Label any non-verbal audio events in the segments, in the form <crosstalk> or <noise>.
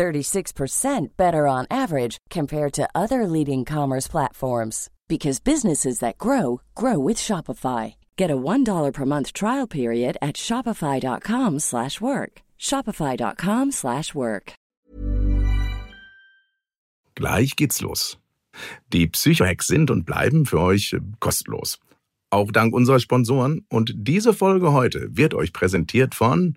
36% better on average compared to other leading commerce platforms because businesses that grow grow with Shopify. Get a $1 per month trial period at shopify.com/work. shopify.com/work. Gleich geht's los. Die Psychohacks sind und bleiben für euch äh, kostenlos. Auch dank unserer Sponsoren und diese Folge heute wird euch präsentiert von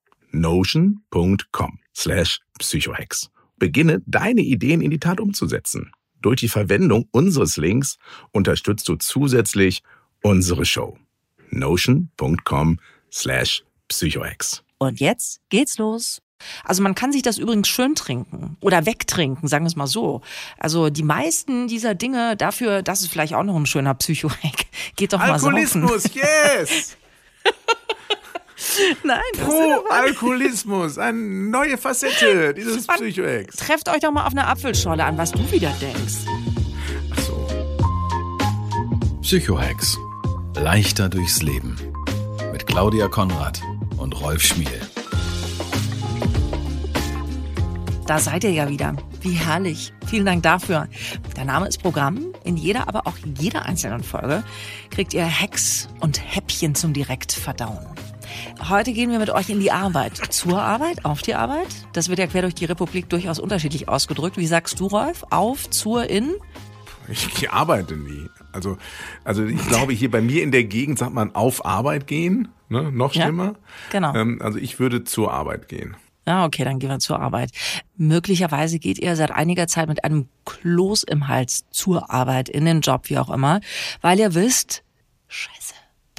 notion.com slash psychohex. Beginne deine Ideen in die Tat umzusetzen. Durch die Verwendung unseres Links unterstützt du zusätzlich unsere Show. notion.com slash psychohex. Und jetzt geht's los. Also man kann sich das übrigens schön trinken oder wegtrinken, sagen wir es mal so. Also die meisten dieser Dinge dafür, das ist vielleicht auch noch ein schöner Psychohack. Geht doch mal Alkoholismus, yes! <laughs> <laughs> Nein, Pro Alkoholismus, eine neue Facette <laughs> dieses Psychoex. Trefft euch doch mal auf einer Apfelscholle an, was du wieder denkst. Ach so. Psychohex. Leichter durchs Leben. Mit Claudia Konrad und Rolf Schmiel. Da seid ihr ja wieder. Wie herrlich. Vielen Dank dafür. Der Name ist Programm. In jeder, aber auch jeder einzelnen Folge kriegt ihr Hacks und Häppchen zum direkt verdauen. Heute gehen wir mit euch in die Arbeit. Zur Arbeit, auf die Arbeit. Das wird ja quer durch die Republik durchaus unterschiedlich ausgedrückt. Wie sagst du, Rolf? Auf, zur, in? Ich arbeite nie. Also, also ich glaube, hier bei mir in der Gegend sagt man auf Arbeit gehen, ne? noch schlimmer. Ja, genau. Ähm, also ich würde zur Arbeit gehen. Ja, okay, dann gehen wir zur Arbeit. Möglicherweise geht ihr seit einiger Zeit mit einem Kloß im Hals zur Arbeit, in den Job, wie auch immer, weil ihr wisst, scheiße,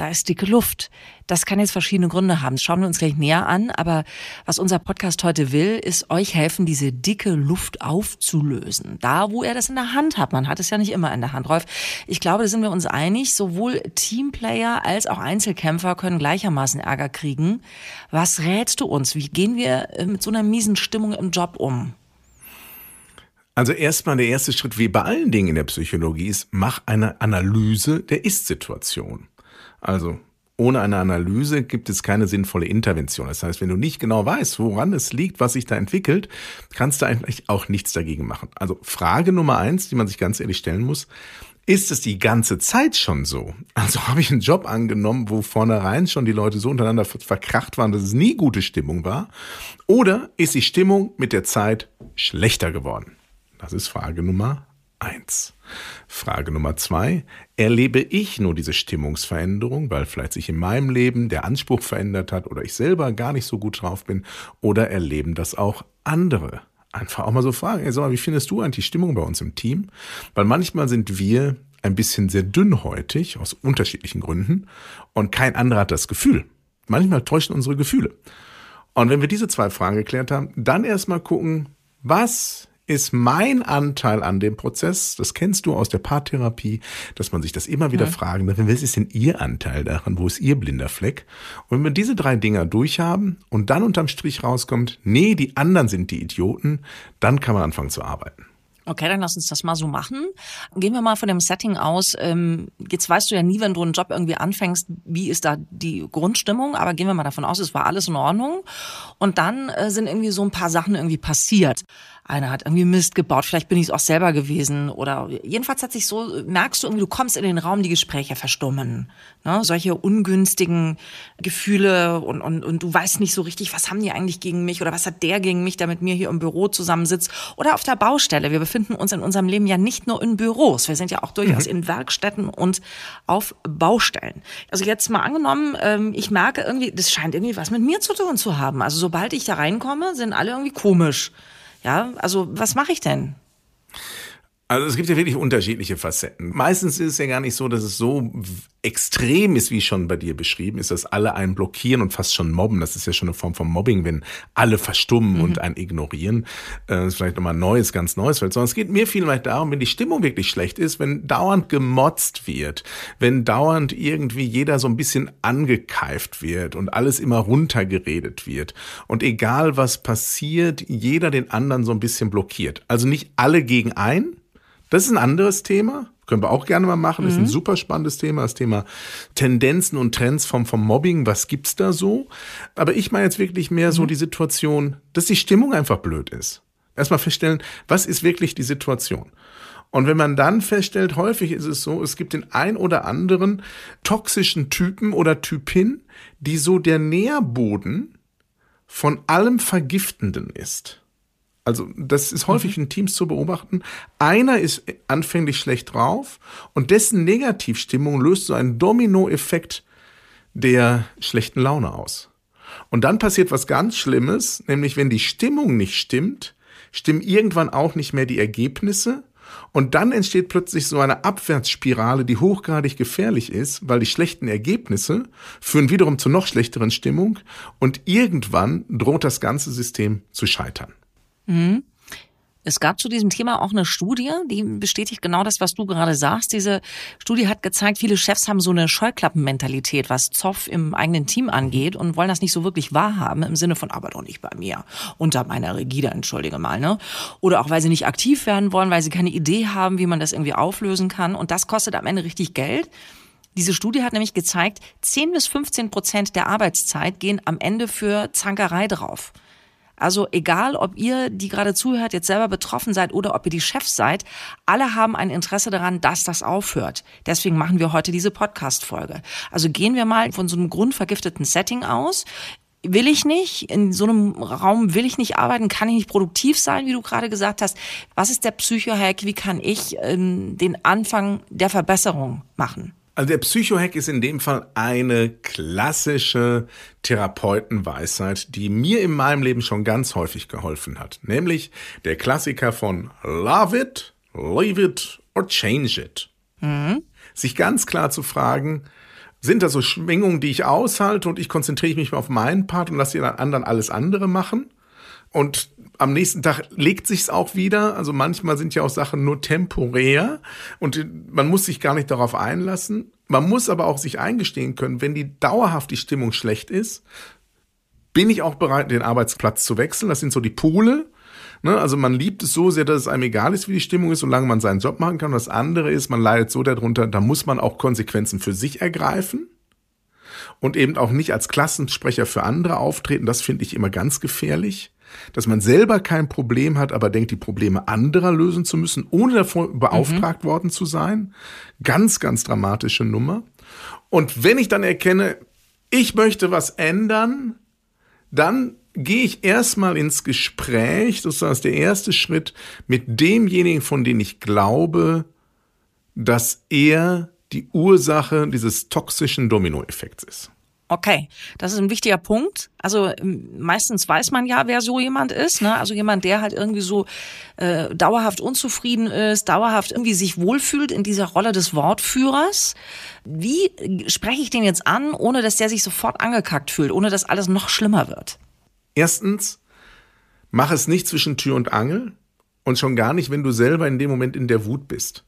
da ist dicke Luft. Das kann jetzt verschiedene Gründe haben. Das schauen wir uns gleich näher an. Aber was unser Podcast heute will, ist euch helfen, diese dicke Luft aufzulösen. Da, wo er das in der Hand hat. Man hat es ja nicht immer in der Hand. Rolf, ich glaube, da sind wir uns einig. Sowohl Teamplayer als auch Einzelkämpfer können gleichermaßen Ärger kriegen. Was rätst du uns? Wie gehen wir äh, mit so einer miesen Stimmung im Job um? Also erstmal der erste Schritt, wie bei allen Dingen in der Psychologie ist, mach eine Analyse der Ist-Situation. Also ohne eine Analyse gibt es keine sinnvolle Intervention. Das heißt, wenn du nicht genau weißt, woran es liegt, was sich da entwickelt, kannst du eigentlich auch nichts dagegen machen. Also Frage Nummer eins, die man sich ganz ehrlich stellen muss, ist es die ganze Zeit schon so? Also <laughs> habe ich einen Job angenommen, wo vornherein schon die Leute so untereinander verkracht waren, dass es nie gute Stimmung war? Oder ist die Stimmung mit der Zeit schlechter geworden? Das ist Frage Nummer eins. Frage Nummer zwei, erlebe ich nur diese Stimmungsveränderung, weil vielleicht sich in meinem Leben der Anspruch verändert hat oder ich selber gar nicht so gut drauf bin oder erleben das auch andere? Einfach auch mal so fragen, ey, sag mal, wie findest du eigentlich die Stimmung bei uns im Team? Weil manchmal sind wir ein bisschen sehr dünnhäutig aus unterschiedlichen Gründen und kein anderer hat das Gefühl. Manchmal täuschen unsere Gefühle. Und wenn wir diese zwei Fragen geklärt haben, dann erstmal gucken, was ist mein Anteil an dem Prozess? Das kennst du aus der Paartherapie, dass man sich das immer wieder ja. fragen darf, was ist denn Ihr Anteil daran? Wo ist Ihr blinder Fleck? Und wenn wir diese drei Dinger durchhaben und dann unterm Strich rauskommt, nee, die anderen sind die Idioten, dann kann man anfangen zu arbeiten. Okay, dann lass uns das mal so machen. Gehen wir mal von dem Setting aus. Ähm, jetzt weißt du ja nie, wenn du einen Job irgendwie anfängst, wie ist da die Grundstimmung, aber gehen wir mal davon aus, es war alles in Ordnung. Und dann äh, sind irgendwie so ein paar Sachen irgendwie passiert einer hat irgendwie Mist gebaut, vielleicht bin ich es auch selber gewesen oder jedenfalls hat sich so, merkst du irgendwie, du kommst in den Raum, die Gespräche verstummen. Ne? Solche ungünstigen Gefühle und, und, und du weißt nicht so richtig, was haben die eigentlich gegen mich oder was hat der gegen mich, der mit mir hier im Büro zusammensitzt oder auf der Baustelle. Wir befinden uns in unserem Leben ja nicht nur in Büros, wir sind ja auch durchaus mhm. in Werkstätten und auf Baustellen. Also jetzt mal angenommen, ähm, ich merke irgendwie, das scheint irgendwie was mit mir zu tun zu haben. Also sobald ich da reinkomme, sind alle irgendwie komisch. Ja, also was mache ich denn? Also es gibt ja wirklich unterschiedliche Facetten. Meistens ist es ja gar nicht so, dass es so extrem ist, wie schon bei dir beschrieben ist, dass alle einen blockieren und fast schon mobben. Das ist ja schon eine Form von Mobbing, wenn alle verstummen mhm. und einen ignorieren. Das ist vielleicht nochmal ein neues, ganz neues Feld. Sondern es geht mir vielmehr darum, wenn die Stimmung wirklich schlecht ist, wenn dauernd gemotzt wird, wenn dauernd irgendwie jeder so ein bisschen angekeift wird und alles immer runtergeredet wird. Und egal was passiert, jeder den anderen so ein bisschen blockiert. Also nicht alle gegen ein, das ist ein anderes Thema. Können wir auch gerne mal machen. Das ist ein mhm. super spannendes Thema. Das Thema Tendenzen und Trends vom, vom Mobbing. Was gibt's da so? Aber ich meine jetzt wirklich mehr mhm. so die Situation, dass die Stimmung einfach blöd ist. Erstmal feststellen, was ist wirklich die Situation? Und wenn man dann feststellt, häufig ist es so, es gibt den ein oder anderen toxischen Typen oder Typin, die so der Nährboden von allem Vergiftenden ist. Also das ist häufig mhm. in Teams zu beobachten. Einer ist anfänglich schlecht drauf und dessen Negativstimmung löst so einen Dominoeffekt der schlechten Laune aus. Und dann passiert was ganz Schlimmes, nämlich wenn die Stimmung nicht stimmt, stimmen irgendwann auch nicht mehr die Ergebnisse und dann entsteht plötzlich so eine Abwärtsspirale, die hochgradig gefährlich ist, weil die schlechten Ergebnisse führen wiederum zu noch schlechteren Stimmung und irgendwann droht das ganze System zu scheitern. Mhm. Es gab zu diesem Thema auch eine Studie, die bestätigt genau das, was du gerade sagst. Diese Studie hat gezeigt, viele Chefs haben so eine Scheuklappenmentalität, was Zoff im eigenen Team angeht und wollen das nicht so wirklich wahrhaben im Sinne von, aber doch nicht bei mir, unter meiner Rigide, entschuldige mal, ne? Oder auch, weil sie nicht aktiv werden wollen, weil sie keine Idee haben, wie man das irgendwie auflösen kann. Und das kostet am Ende richtig Geld. Diese Studie hat nämlich gezeigt, 10 bis 15 Prozent der Arbeitszeit gehen am Ende für Zankerei drauf. Also egal, ob ihr, die gerade zuhört, jetzt selber betroffen seid oder ob ihr die Chefs seid, alle haben ein Interesse daran, dass das aufhört. Deswegen machen wir heute diese Podcast-Folge. Also gehen wir mal von so einem grundvergifteten Setting aus will ich nicht, in so einem Raum will ich nicht arbeiten, kann ich nicht produktiv sein, wie du gerade gesagt hast. Was ist der Psychohack? Wie kann ich ähm, den Anfang der Verbesserung machen? Also der Psychohack ist in dem Fall eine klassische Therapeutenweisheit, die mir in meinem Leben schon ganz häufig geholfen hat. Nämlich der Klassiker von Love it, leave it or change it. Mhm. Sich ganz klar zu fragen, sind da so Schwingungen, die ich aushalte und ich konzentriere mich mal auf meinen Part und lasse die anderen alles andere machen? Und am nächsten Tag legt sich's auch wieder. Also manchmal sind ja auch Sachen nur temporär und man muss sich gar nicht darauf einlassen. Man muss aber auch sich eingestehen können, wenn die dauerhaft die Stimmung schlecht ist, bin ich auch bereit, den Arbeitsplatz zu wechseln. Das sind so die Pole. Ne? Also man liebt es so sehr, dass es einem egal ist, wie die Stimmung ist, solange man seinen Job machen kann. das andere ist, man leidet so darunter, da muss man auch Konsequenzen für sich ergreifen und eben auch nicht als Klassensprecher für andere auftreten. Das finde ich immer ganz gefährlich dass man selber kein Problem hat, aber denkt, die Probleme anderer lösen zu müssen, ohne davon beauftragt mhm. worden zu sein. Ganz, ganz dramatische Nummer. Und wenn ich dann erkenne, ich möchte was ändern, dann gehe ich erstmal ins Gespräch, das ist der erste Schritt, mit demjenigen, von dem ich glaube, dass er die Ursache dieses toxischen Dominoeffekts ist. Okay, das ist ein wichtiger Punkt. Also ähm, meistens weiß man ja, wer so jemand ist. Ne? Also jemand, der halt irgendwie so äh, dauerhaft unzufrieden ist, dauerhaft irgendwie sich wohlfühlt in dieser Rolle des Wortführers. Wie spreche ich den jetzt an, ohne dass der sich sofort angekackt fühlt, ohne dass alles noch schlimmer wird? Erstens, mach es nicht zwischen Tür und Angel und schon gar nicht, wenn du selber in dem Moment in der Wut bist.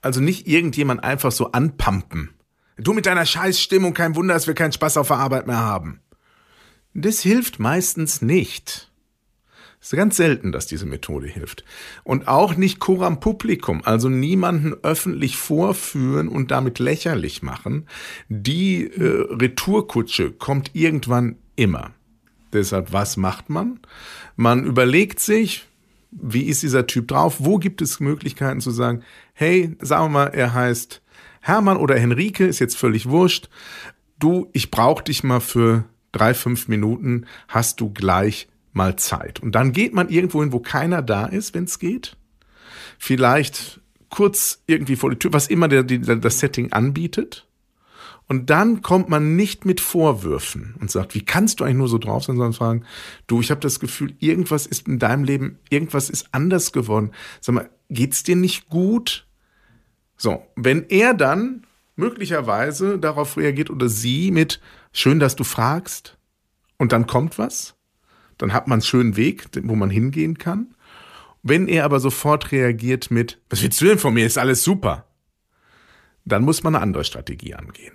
Also nicht irgendjemand einfach so anpumpen Du mit deiner Scheißstimmung, kein Wunder, dass wir keinen Spaß auf der Arbeit mehr haben. Das hilft meistens nicht. Es ist ganz selten, dass diese Methode hilft. Und auch nicht coram publicum, also niemanden öffentlich vorführen und damit lächerlich machen. Die äh, Retourkutsche kommt irgendwann immer. Deshalb, was macht man? Man überlegt sich, wie ist dieser Typ drauf? Wo gibt es Möglichkeiten zu sagen, hey, sagen wir mal, er heißt Hermann oder Henrike, ist jetzt völlig wurscht. Du, ich brauche dich mal für drei, fünf Minuten, hast du gleich mal Zeit. Und dann geht man irgendwo hin, wo keiner da ist, wenn es geht. Vielleicht kurz irgendwie vor die Tür, was immer der, der, das Setting anbietet. Und dann kommt man nicht mit Vorwürfen und sagt, wie kannst du eigentlich nur so drauf sein, sondern fragen, du, ich habe das Gefühl, irgendwas ist in deinem Leben, irgendwas ist anders geworden. Sag mal, geht's dir nicht gut? So, wenn er dann möglicherweise darauf reagiert oder sie mit, schön, dass du fragst, und dann kommt was, dann hat man einen schönen Weg, wo man hingehen kann. Wenn er aber sofort reagiert mit, was willst du denn von mir, ist alles super, dann muss man eine andere Strategie angehen.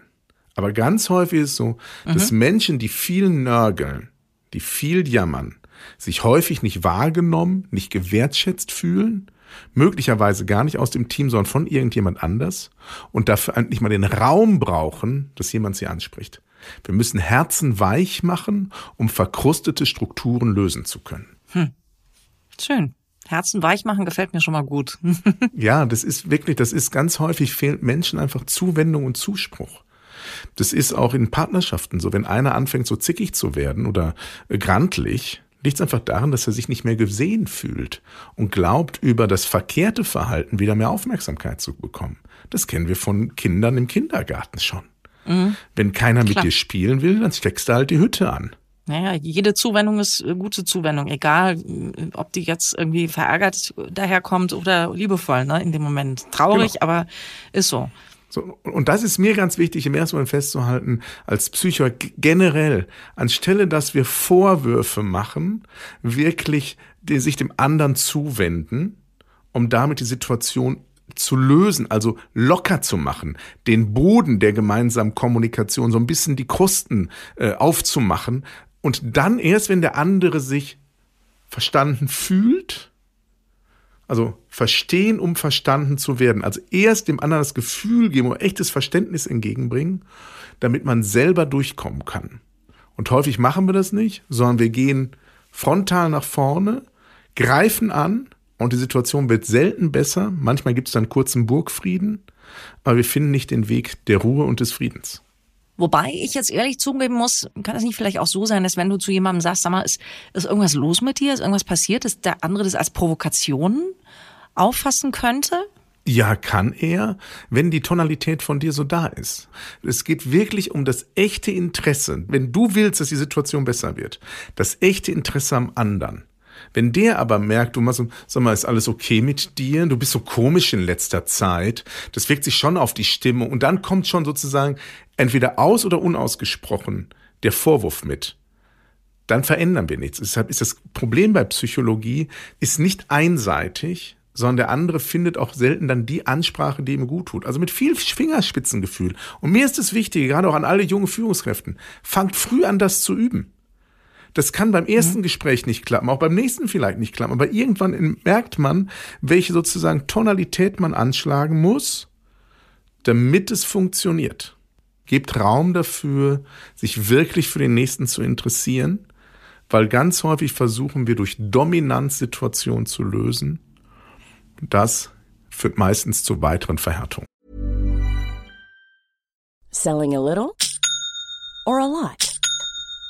Aber ganz häufig ist es so, mhm. dass Menschen, die viel nörgeln, die viel jammern, sich häufig nicht wahrgenommen, nicht gewertschätzt fühlen, möglicherweise gar nicht aus dem Team, sondern von irgendjemand anders und dafür eigentlich mal den Raum brauchen, dass jemand sie anspricht. Wir müssen Herzen weich machen, um verkrustete Strukturen lösen zu können. Hm. Schön. Herzen weich machen gefällt mir schon mal gut. <laughs> ja, das ist wirklich, das ist ganz häufig fehlt Menschen einfach Zuwendung und Zuspruch. Das ist auch in Partnerschaften so, wenn einer anfängt so zickig zu werden oder äh, grantlich, liegt es einfach daran, dass er sich nicht mehr gesehen fühlt und glaubt, über das verkehrte Verhalten wieder mehr Aufmerksamkeit zu bekommen. Das kennen wir von Kindern im Kindergarten schon. Mhm. Wenn keiner Klar. mit dir spielen will, dann steckst du halt die Hütte an. Naja, jede Zuwendung ist äh, gute Zuwendung, egal äh, ob die jetzt irgendwie verärgert daherkommt oder liebevoll, ne, in dem Moment. Traurig, genau. aber ist so. So, und das ist mir ganz wichtig, im ersten Moment festzuhalten, als Psycho generell, anstelle, dass wir Vorwürfe machen, wirklich die, sich dem anderen zuwenden, um damit die Situation zu lösen, also locker zu machen, den Boden der gemeinsamen Kommunikation, so ein bisschen die Krusten äh, aufzumachen und dann erst, wenn der andere sich verstanden fühlt, also verstehen, um verstanden zu werden, also erst dem anderen das Gefühl geben oder echtes Verständnis entgegenbringen, damit man selber durchkommen kann. Und häufig machen wir das nicht, sondern wir gehen frontal nach vorne, greifen an, und die Situation wird selten besser. Manchmal gibt es dann kurzen Burgfrieden, aber wir finden nicht den Weg der Ruhe und des Friedens. Wobei ich jetzt ehrlich zugeben muss, kann es nicht vielleicht auch so sein, dass wenn du zu jemandem sagst, sag mal, ist, ist irgendwas los mit dir, ist irgendwas passiert, dass der andere das als Provokation auffassen könnte? Ja, kann er, wenn die Tonalität von dir so da ist. Es geht wirklich um das echte Interesse. Wenn du willst, dass die Situation besser wird, das echte Interesse am anderen. Wenn der aber merkt, du machst, sag mal, ist alles okay mit dir? Du bist so komisch in letzter Zeit. Das wirkt sich schon auf die Stimmung. Und dann kommt schon sozusagen entweder aus oder unausgesprochen der Vorwurf mit. Dann verändern wir nichts. Deshalb ist das Problem bei Psychologie ist nicht einseitig, sondern der andere findet auch selten dann die Ansprache, die ihm gut tut. Also mit viel Fingerspitzengefühl. Und mir ist es wichtig, gerade auch an alle jungen Führungskräften, fangt früh an, das zu üben. Das kann beim ersten mhm. Gespräch nicht klappen, auch beim nächsten vielleicht nicht klappen, aber irgendwann merkt man, welche sozusagen Tonalität man anschlagen muss, damit es funktioniert. Gebt Raum dafür, sich wirklich für den nächsten zu interessieren, weil ganz häufig versuchen wir durch Dominanzsituationen zu lösen. Das führt meistens zu weiteren Verhärtungen. Selling a little or a lot?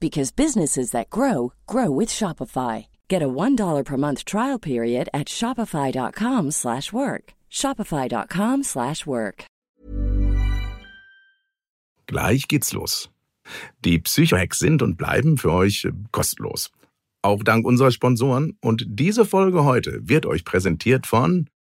because businesses that grow grow with Shopify. Get a $1 per month trial period at shopify.com/work. shopify.com/work. Gleich geht's los. Die Psychohacks sind und bleiben für euch kostenlos. auch dank unserer Sponsoren. Und diese Folge heute wird euch präsentiert von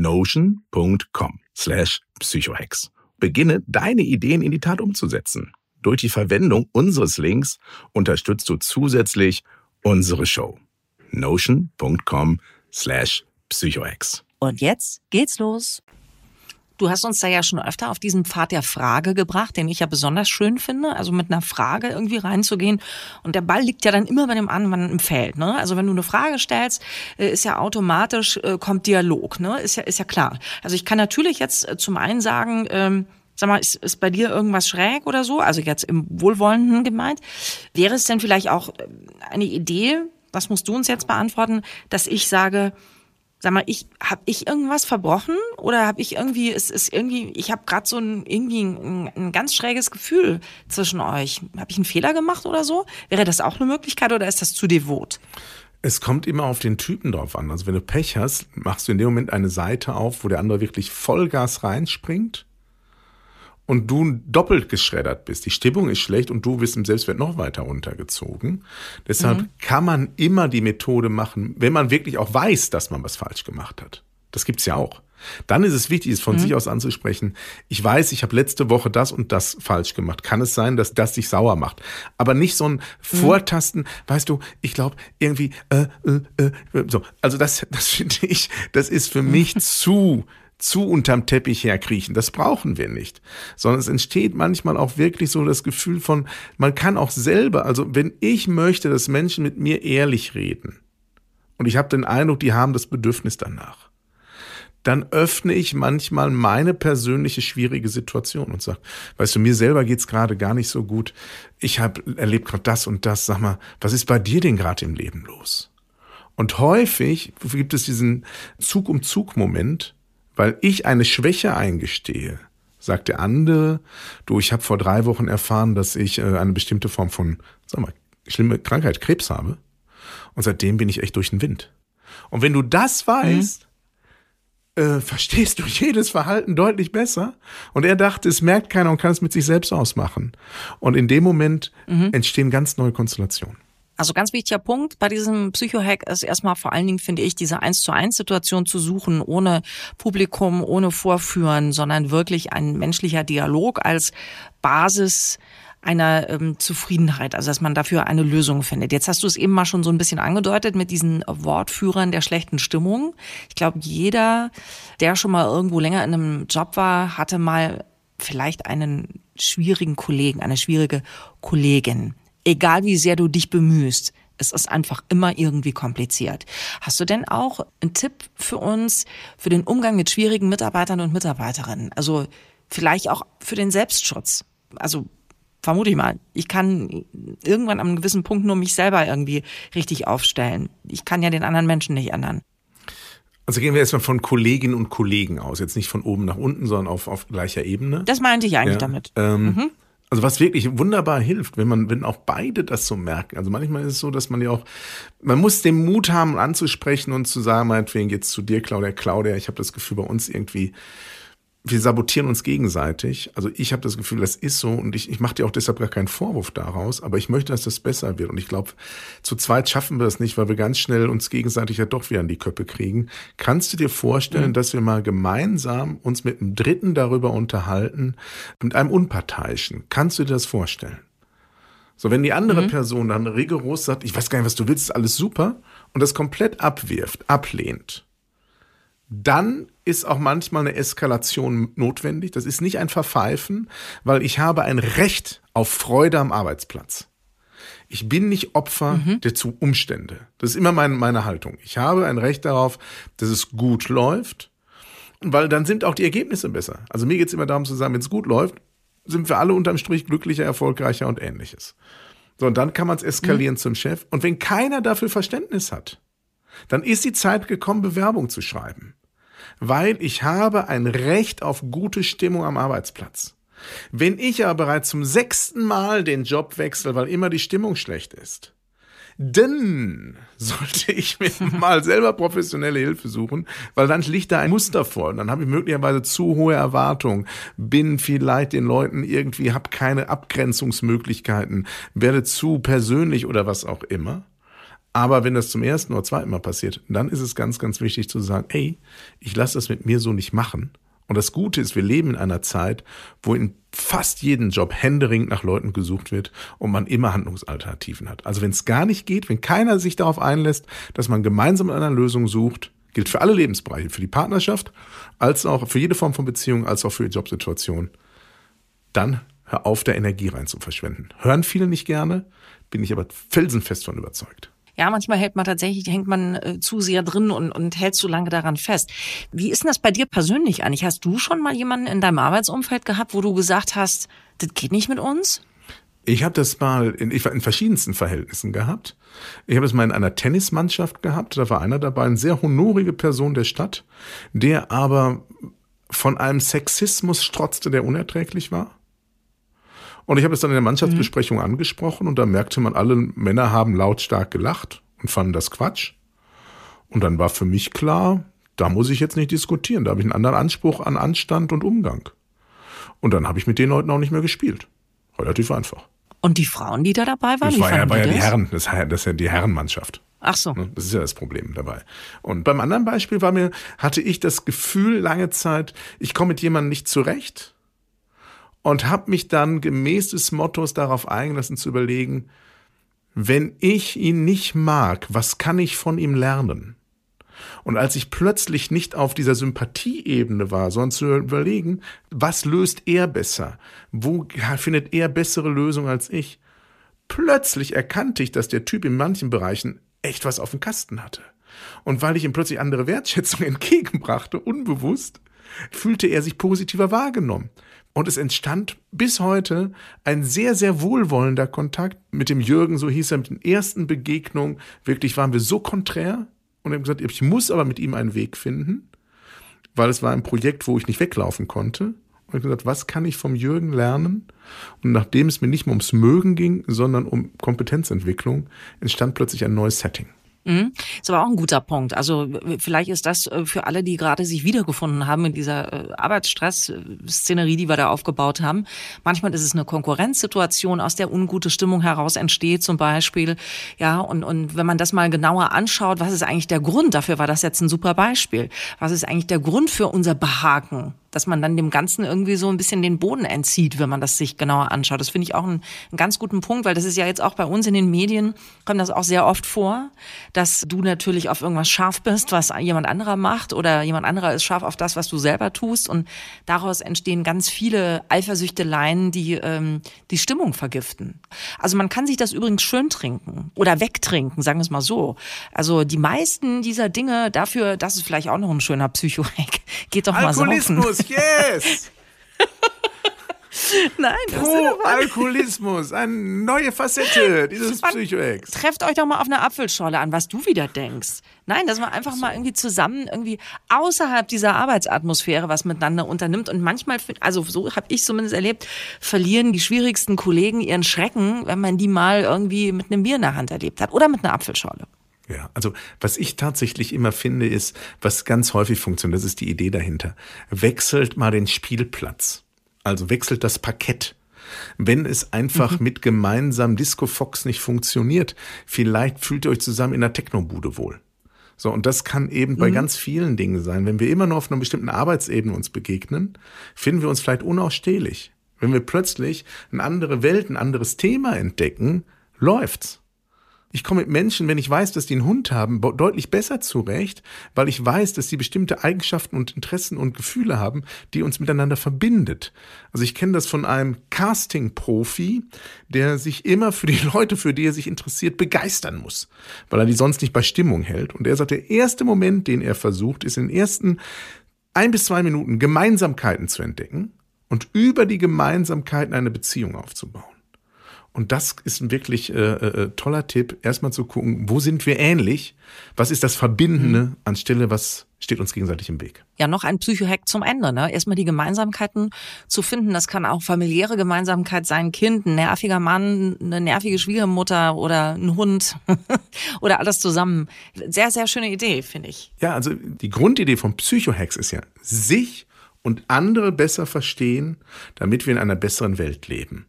notion.com slash psychohex. Beginne deine Ideen in die Tat umzusetzen. Durch die Verwendung unseres Links unterstützt du zusätzlich unsere Show. notion.com slash psychohex. Und jetzt geht's los. Du hast uns da ja schon öfter auf diesen Pfad der Frage gebracht, den ich ja besonders schön finde, also mit einer Frage irgendwie reinzugehen. Und der Ball liegt ja dann immer bei dem anderen im Feld. Ne? Also wenn du eine Frage stellst, äh, ist ja automatisch, äh, kommt Dialog, ne? Ist ja, ist ja klar. Also ich kann natürlich jetzt äh, zum einen sagen, ähm, Sag mal, ist, ist bei dir irgendwas schräg oder so? Also jetzt im Wohlwollenden gemeint. Wäre es denn vielleicht auch eine Idee, das musst du uns jetzt beantworten, dass ich sage, Sag mal, ich habe ich irgendwas verbrochen oder habe ich irgendwie es ist irgendwie ich habe gerade so ein irgendwie ein, ein, ganz schräges Gefühl zwischen euch. Habe ich einen Fehler gemacht oder so? Wäre das auch eine Möglichkeit oder ist das zu devot? Es kommt immer auf den Typen drauf an. Also wenn du Pech hast, machst du in dem Moment eine Seite auf, wo der andere wirklich Vollgas reinspringt und du doppelt geschreddert bist. Die Stimmung ist schlecht und du bist im Selbstwert noch weiter runtergezogen. Deshalb mhm. kann man immer die Methode machen, wenn man wirklich auch weiß, dass man was falsch gemacht hat. Das gibt's ja auch. Dann ist es wichtig, es von mhm. sich aus anzusprechen. Ich weiß, ich habe letzte Woche das und das falsch gemacht. Kann es sein, dass das dich sauer macht? Aber nicht so ein mhm. Vortasten. Weißt du, ich glaube irgendwie. Äh, äh, äh, so, also das, <laughs> das finde ich, das ist für mich <laughs> zu zu unterm Teppich herkriechen. Das brauchen wir nicht. Sondern es entsteht manchmal auch wirklich so das Gefühl von, man kann auch selber, also wenn ich möchte, dass Menschen mit mir ehrlich reden und ich habe den Eindruck, die haben das Bedürfnis danach, dann öffne ich manchmal meine persönliche schwierige Situation und sage, weißt du, mir selber geht's gerade gar nicht so gut. Ich habe erlebt gerade das und das. Sag mal, was ist bei dir denn gerade im Leben los? Und häufig gibt es diesen Zug um Zug Moment, weil ich eine Schwäche eingestehe, sagt der andere, du, ich habe vor drei Wochen erfahren, dass ich äh, eine bestimmte Form von, sag mal, schlimme Krankheit, Krebs habe. Und seitdem bin ich echt durch den Wind. Und wenn du das weißt, mhm. äh, verstehst du jedes Verhalten deutlich besser. Und er dachte, es merkt keiner und kann es mit sich selbst ausmachen. Und in dem Moment mhm. entstehen ganz neue Konstellationen. Also ganz wichtiger Punkt bei diesem Psychohack ist erstmal vor allen Dingen, finde ich, diese eins zu eins Situation zu suchen, ohne Publikum, ohne Vorführen, sondern wirklich ein menschlicher Dialog als Basis einer ähm, Zufriedenheit, also dass man dafür eine Lösung findet. Jetzt hast du es eben mal schon so ein bisschen angedeutet mit diesen Wortführern der schlechten Stimmung. Ich glaube, jeder, der schon mal irgendwo länger in einem Job war, hatte mal vielleicht einen schwierigen Kollegen, eine schwierige Kollegin egal wie sehr du dich bemühst, es ist einfach immer irgendwie kompliziert. Hast du denn auch einen Tipp für uns für den Umgang mit schwierigen Mitarbeitern und Mitarbeiterinnen? Also vielleicht auch für den Selbstschutz. Also vermute ich mal, ich kann irgendwann an einem gewissen Punkt nur mich selber irgendwie richtig aufstellen. Ich kann ja den anderen Menschen nicht ändern. Also gehen wir erstmal von Kolleginnen und Kollegen aus, jetzt nicht von oben nach unten, sondern auf, auf gleicher Ebene. Das meinte ich eigentlich ja, damit. Ähm, mhm. Also was wirklich wunderbar hilft, wenn man, wenn auch beide das so merken. Also manchmal ist es so, dass man ja auch, man muss den Mut haben, anzusprechen und zu sagen, meinetwegen jetzt zu dir, Claudia, Claudia, ich habe das Gefühl, bei uns irgendwie wir sabotieren uns gegenseitig. Also ich habe das Gefühl, das ist so und ich, ich mache dir auch deshalb gar keinen Vorwurf daraus, aber ich möchte, dass das besser wird. Und ich glaube, zu zweit schaffen wir das nicht, weil wir ganz schnell uns gegenseitig ja doch wieder an die Köppe kriegen. Kannst du dir vorstellen, mhm. dass wir mal gemeinsam uns mit einem Dritten darüber unterhalten, mit einem Unparteiischen? Kannst du dir das vorstellen? So, wenn die andere mhm. Person dann rigoros sagt, ich weiß gar nicht, was du willst, ist alles super, und das komplett abwirft, ablehnt, dann ist auch manchmal eine Eskalation notwendig. Das ist nicht ein Verpfeifen, weil ich habe ein Recht auf Freude am Arbeitsplatz. Ich bin nicht Opfer mhm. der Umstände. Das ist immer meine, meine Haltung. Ich habe ein Recht darauf, dass es gut läuft, weil dann sind auch die Ergebnisse besser. Also mir geht es immer darum zu sagen, wenn es gut läuft, sind wir alle unterm Strich glücklicher, erfolgreicher und ähnliches. So, und dann kann man es eskalieren mhm. zum Chef. Und wenn keiner dafür Verständnis hat, dann ist die Zeit gekommen, Bewerbung zu schreiben. Weil ich habe ein Recht auf gute Stimmung am Arbeitsplatz. Wenn ich aber bereits zum sechsten Mal den Job wechsle, weil immer die Stimmung schlecht ist, dann <laughs> sollte ich mir mal selber professionelle Hilfe suchen, weil dann liegt da ein Muster vor. Und dann habe ich möglicherweise zu hohe Erwartungen, bin vielleicht den Leuten irgendwie, habe keine Abgrenzungsmöglichkeiten, werde zu persönlich oder was auch immer. Aber wenn das zum ersten oder zweiten Mal passiert, dann ist es ganz, ganz wichtig zu sagen, ey, ich lasse das mit mir so nicht machen. Und das Gute ist, wir leben in einer Zeit, wo in fast jedem Job händeringend nach Leuten gesucht wird und man immer Handlungsalternativen hat. Also wenn es gar nicht geht, wenn keiner sich darauf einlässt, dass man gemeinsam an einer Lösung sucht, gilt für alle Lebensbereiche, für die Partnerschaft, als auch für jede Form von Beziehung, als auch für die Jobsituation, dann hör auf, der Energie rein zu verschwenden. Hören viele nicht gerne, bin ich aber felsenfest von überzeugt. Ja, manchmal hält man tatsächlich, hängt man äh, zu sehr drin und, und hält zu lange daran fest. Wie ist denn das bei dir persönlich eigentlich? Hast du schon mal jemanden in deinem Arbeitsumfeld gehabt, wo du gesagt hast, das geht nicht mit uns? Ich habe das mal in, ich war in verschiedensten Verhältnissen gehabt. Ich habe es mal in einer Tennismannschaft gehabt. Da war einer dabei, eine sehr honorige Person der Stadt, der aber von einem Sexismus strotzte, der unerträglich war. Und ich habe es dann in der Mannschaftsbesprechung mhm. angesprochen und da merkte man, alle Männer haben lautstark gelacht und fanden das Quatsch. Und dann war für mich klar, da muss ich jetzt nicht diskutieren, da habe ich einen anderen Anspruch an Anstand und Umgang. Und dann habe ich mit den Leuten auch nicht mehr gespielt. Relativ einfach. Und die Frauen, die da dabei waren? Das war ja, war ja die Herren, das, das ist ja die Herrenmannschaft. Ach so. Ne, das ist ja das Problem dabei. Und beim anderen Beispiel war mir, hatte ich das Gefühl lange Zeit, ich komme mit jemandem nicht zurecht und habe mich dann gemäß des Mottos darauf eingelassen zu überlegen, wenn ich ihn nicht mag, was kann ich von ihm lernen? Und als ich plötzlich nicht auf dieser Sympathieebene war, sondern zu überlegen, was löst er besser? Wo findet er bessere Lösungen als ich? Plötzlich erkannte ich, dass der Typ in manchen Bereichen echt was auf dem Kasten hatte. Und weil ich ihm plötzlich andere Wertschätzung <laughs> entgegenbrachte, unbewusst, fühlte er sich positiver wahrgenommen. Und es entstand bis heute ein sehr, sehr wohlwollender Kontakt mit dem Jürgen, so hieß er, mit den ersten Begegnungen. Wirklich waren wir so konträr und haben gesagt, ich muss aber mit ihm einen Weg finden, weil es war ein Projekt, wo ich nicht weglaufen konnte. Und ich gesagt, was kann ich vom Jürgen lernen? Und nachdem es mir nicht mehr ums Mögen ging, sondern um Kompetenzentwicklung, entstand plötzlich ein neues Setting. Mhm. Ist aber auch ein guter Punkt. Also vielleicht ist das äh, für alle, die gerade sich wiedergefunden haben in dieser äh, Arbeitsstress-Szenerie, die wir da aufgebaut haben. Manchmal ist es eine Konkurrenzsituation, aus der ungute Stimmung heraus entsteht zum Beispiel. Ja, und, und wenn man das mal genauer anschaut, was ist eigentlich der Grund? Dafür war das jetzt ein super Beispiel. Was ist eigentlich der Grund für unser Behaken? Dass man dann dem Ganzen irgendwie so ein bisschen den Boden entzieht, wenn man das sich genauer anschaut. Das finde ich auch einen, einen, ganz guten Punkt, weil das ist ja jetzt auch bei uns in den Medien, kommt das auch sehr oft vor, dass du natürlich auf irgendwas scharf bist, was jemand anderer macht oder jemand anderer ist scharf auf das, was du selber tust und daraus entstehen ganz viele Eifersüchteleien, die ähm, die Stimmung vergiften. Also man kann sich das übrigens schön trinken oder wegtrinken, sagen wir es mal so. Also die meisten dieser Dinge dafür, das ist vielleicht auch noch ein schöner Psycho-Hack, <laughs> geht doch mal saufen yes! <laughs> Nein, das Pro Alkoholismus, eine neue Facette <laughs> dieses Psychoex. Trefft euch doch mal auf einer Apfelschorle an, was du wieder denkst. Nein, dass man einfach so. mal irgendwie zusammen irgendwie außerhalb dieser Arbeitsatmosphäre was miteinander unternimmt und manchmal, also so habe ich zumindest erlebt, verlieren die schwierigsten Kollegen ihren Schrecken, wenn man die mal irgendwie mit einem Bier in der Hand erlebt hat oder mit einer Apfelschorle. Ja, also was ich tatsächlich immer finde, ist, was ganz häufig funktioniert, das ist die Idee dahinter. Wechselt mal den Spielplatz. Also wechselt das Parkett. Wenn es einfach mhm. mit gemeinsamen Disco Fox nicht funktioniert, vielleicht fühlt ihr euch zusammen in der Technobude wohl. So, und das kann eben mhm. bei ganz vielen Dingen sein. Wenn wir immer nur auf einer bestimmten Arbeitsebene uns begegnen, finden wir uns vielleicht unausstehlich. Wenn wir plötzlich eine andere Welt, ein anderes Thema entdecken, läuft's. Ich komme mit Menschen, wenn ich weiß, dass die einen Hund haben, deutlich besser zurecht, weil ich weiß, dass sie bestimmte Eigenschaften und Interessen und Gefühle haben, die uns miteinander verbindet. Also ich kenne das von einem Casting-Profi, der sich immer für die <laughs> Leute, für die er sich interessiert, begeistern muss, weil er die sonst nicht bei Stimmung hält. Und er sagt, der erste Moment, den er versucht, ist in den ersten ein bis zwei Minuten Gemeinsamkeiten zu entdecken und über die Gemeinsamkeiten eine Beziehung aufzubauen. Und das ist ein wirklich äh, äh, toller Tipp, erstmal zu gucken, wo sind wir ähnlich? Was ist das Verbindende mhm. anstelle, was steht uns gegenseitig im Weg? Ja, noch ein Psychohack zum Ende. Ne? Erstmal die Gemeinsamkeiten zu finden. Das kann auch familiäre Gemeinsamkeit sein. Kind, ein nerviger Mann, eine nervige Schwiegermutter oder ein Hund <laughs> oder alles zusammen. Sehr, sehr schöne Idee, finde ich. Ja, also die Grundidee von Psychohacks ist ja, sich und andere besser verstehen, damit wir in einer besseren Welt leben.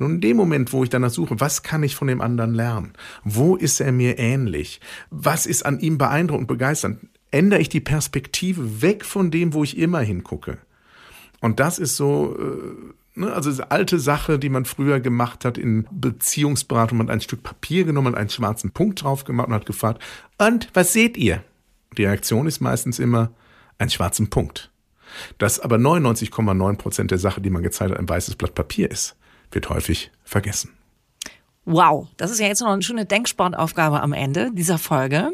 Und in dem Moment, wo ich danach suche, was kann ich von dem anderen lernen? Wo ist er mir ähnlich? Was ist an ihm beeindruckend, begeisternd? Ändere ich die Perspektive weg von dem, wo ich immer hingucke? Und das ist so, äh, ne, also diese alte Sache, die man früher gemacht hat in Beziehungsberatung. Man hat ein Stück Papier genommen und einen schwarzen Punkt drauf gemacht und hat gefragt, und was seht ihr? Die Reaktion ist meistens immer ein schwarzen Punkt. Das aber 99,9 Prozent der Sache, die man gezeigt hat, ein weißes Blatt Papier ist wird häufig vergessen. Wow, das ist ja jetzt noch eine schöne Denksportaufgabe am Ende dieser Folge.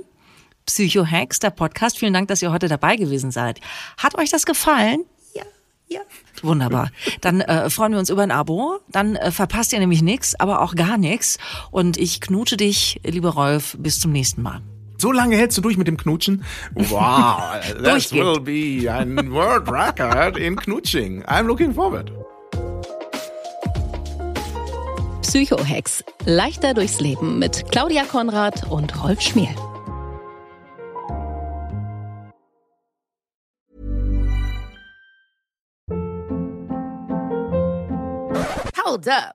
Psycho-Hacks, der Podcast. Vielen Dank, dass ihr heute dabei gewesen seid. Hat euch das gefallen? Ja, ja. Wunderbar. Dann äh, freuen wir uns über ein Abo. Dann äh, verpasst ihr nämlich nichts, aber auch gar nichts. Und ich knutsche dich, lieber Rolf, bis zum nächsten Mal. So lange hältst du durch mit dem Knutschen? Wow, <laughs> this will be a world record in Knutsching. I'm looking forward. Psychohex. Leichter durchs Leben mit Claudia Konrad und Rolf Schmiel. Hold up.